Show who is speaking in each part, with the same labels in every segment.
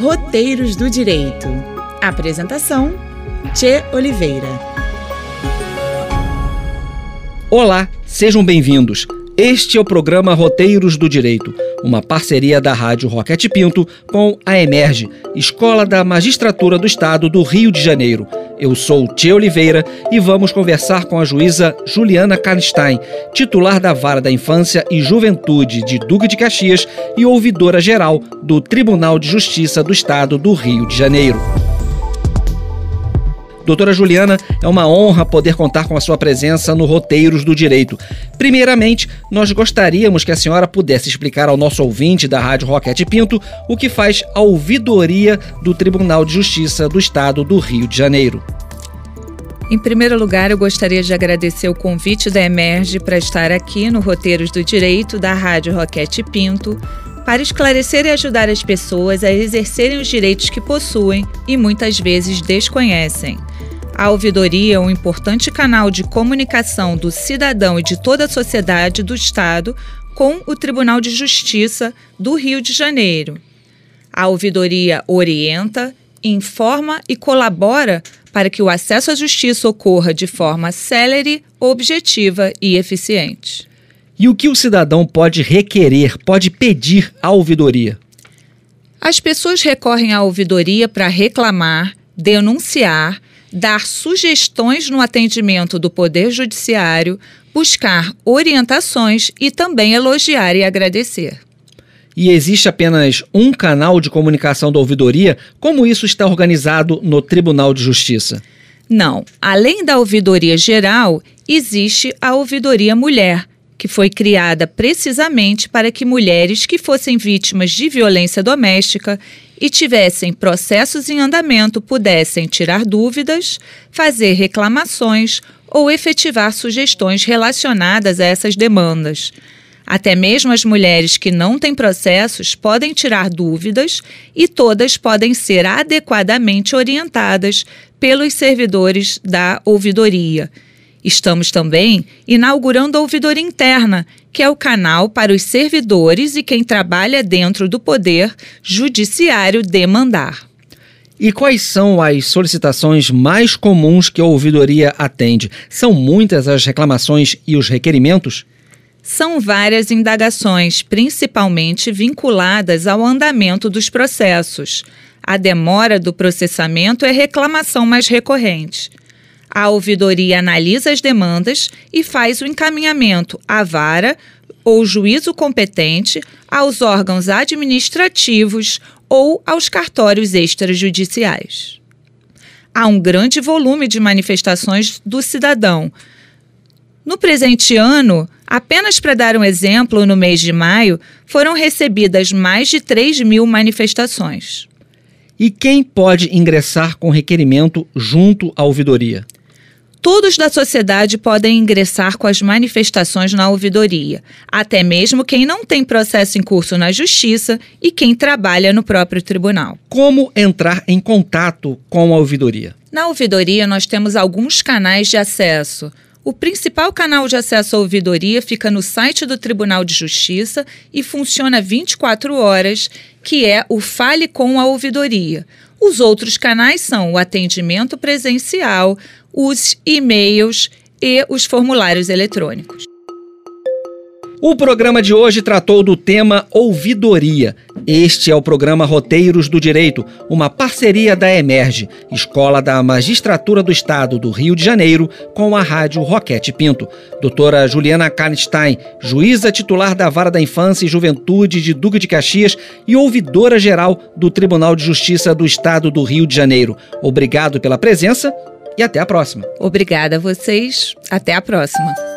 Speaker 1: Roteiros do Direito. Apresentação: Tchê Oliveira.
Speaker 2: Olá, sejam bem-vindos. Este é o programa Roteiros do Direito, uma parceria da Rádio Roquete Pinto com a Emerge, Escola da Magistratura do Estado do Rio de Janeiro. Eu sou Tia Oliveira e vamos conversar com a juíza Juliana Karnstein, titular da Vara da Infância e Juventude de Duque de Caxias e ouvidora geral do Tribunal de Justiça do Estado do Rio de Janeiro. Doutora Juliana, é uma honra poder contar com a sua presença no Roteiros do Direito. Primeiramente, nós gostaríamos que a senhora pudesse explicar ao nosso ouvinte da Rádio Roquete Pinto o que faz a ouvidoria do Tribunal de Justiça do Estado do Rio de Janeiro.
Speaker 3: Em primeiro lugar, eu gostaria de agradecer o convite da Emerge para estar aqui no Roteiros do Direito da Rádio Roquete Pinto para esclarecer e ajudar as pessoas a exercerem os direitos que possuem e muitas vezes desconhecem. A ouvidoria é um importante canal de comunicação do cidadão e de toda a sociedade do Estado com o Tribunal de Justiça do Rio de Janeiro. A ouvidoria orienta, informa e colabora para que o acesso à justiça ocorra de forma célere, objetiva e eficiente.
Speaker 2: E o que o cidadão pode requerer, pode pedir à ouvidoria?
Speaker 3: As pessoas recorrem à ouvidoria para reclamar, denunciar dar sugestões no atendimento do Poder Judiciário, buscar orientações e também elogiar e agradecer.
Speaker 2: E existe apenas um canal de comunicação da ouvidoria? Como isso está organizado no Tribunal de Justiça?
Speaker 3: Não. Além da ouvidoria geral, existe a ouvidoria mulher, que foi criada precisamente para que mulheres que fossem vítimas de violência doméstica e tivessem processos em andamento pudessem tirar dúvidas, fazer reclamações ou efetivar sugestões relacionadas a essas demandas. Até mesmo as mulheres que não têm processos podem tirar dúvidas e todas podem ser adequadamente orientadas pelos servidores da ouvidoria. Estamos também inaugurando a ouvidoria interna, que é o canal para os servidores e quem trabalha dentro do Poder Judiciário demandar.
Speaker 2: E quais são as solicitações mais comuns que a ouvidoria atende? São muitas as reclamações e os requerimentos?
Speaker 3: São várias indagações, principalmente vinculadas ao andamento dos processos. A demora do processamento é reclamação mais recorrente. A ouvidoria analisa as demandas e faz o encaminhamento à vara ou juízo competente, aos órgãos administrativos ou aos cartórios extrajudiciais. Há um grande volume de manifestações do cidadão. No presente ano, apenas para dar um exemplo, no mês de maio, foram recebidas mais de 3 mil manifestações.
Speaker 2: E quem pode ingressar com requerimento junto à ouvidoria?
Speaker 3: Todos da sociedade podem ingressar com as manifestações na ouvidoria, até mesmo quem não tem processo em curso na justiça e quem trabalha no próprio tribunal.
Speaker 2: Como entrar em contato com a ouvidoria?
Speaker 3: Na ouvidoria, nós temos alguns canais de acesso. O principal canal de acesso à ouvidoria fica no site do Tribunal de Justiça e funciona 24 horas, que é o Fale com a Ouvidoria. Os outros canais são o atendimento presencial, os e-mails e os formulários eletrônicos.
Speaker 2: O programa de hoje tratou do tema ouvidoria. Este é o programa Roteiros do Direito, uma parceria da Emerge, Escola da Magistratura do Estado do Rio de Janeiro, com a Rádio Roquete Pinto. Doutora Juliana Karnstein, juíza titular da Vara da Infância e Juventude de Duque de Caxias e ouvidora geral do Tribunal de Justiça do Estado do Rio de Janeiro. Obrigado pela presença e até a próxima.
Speaker 3: Obrigada a vocês. Até a próxima.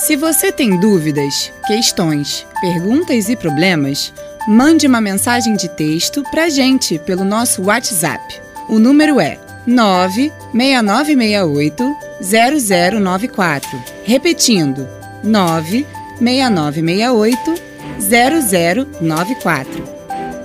Speaker 1: Se você tem dúvidas, questões, perguntas e problemas, mande uma mensagem de texto para gente pelo nosso WhatsApp. O número é 96968 0094. Repetindo, 96968 0094.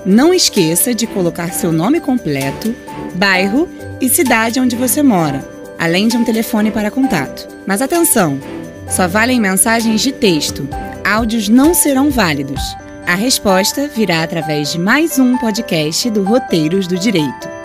Speaker 1: Não esqueça de colocar seu nome completo, bairro e cidade onde você mora, além de um telefone para contato. Mas atenção! Só valem mensagens de texto. Áudios não serão válidos. A resposta virá através de mais um podcast do Roteiros do Direito.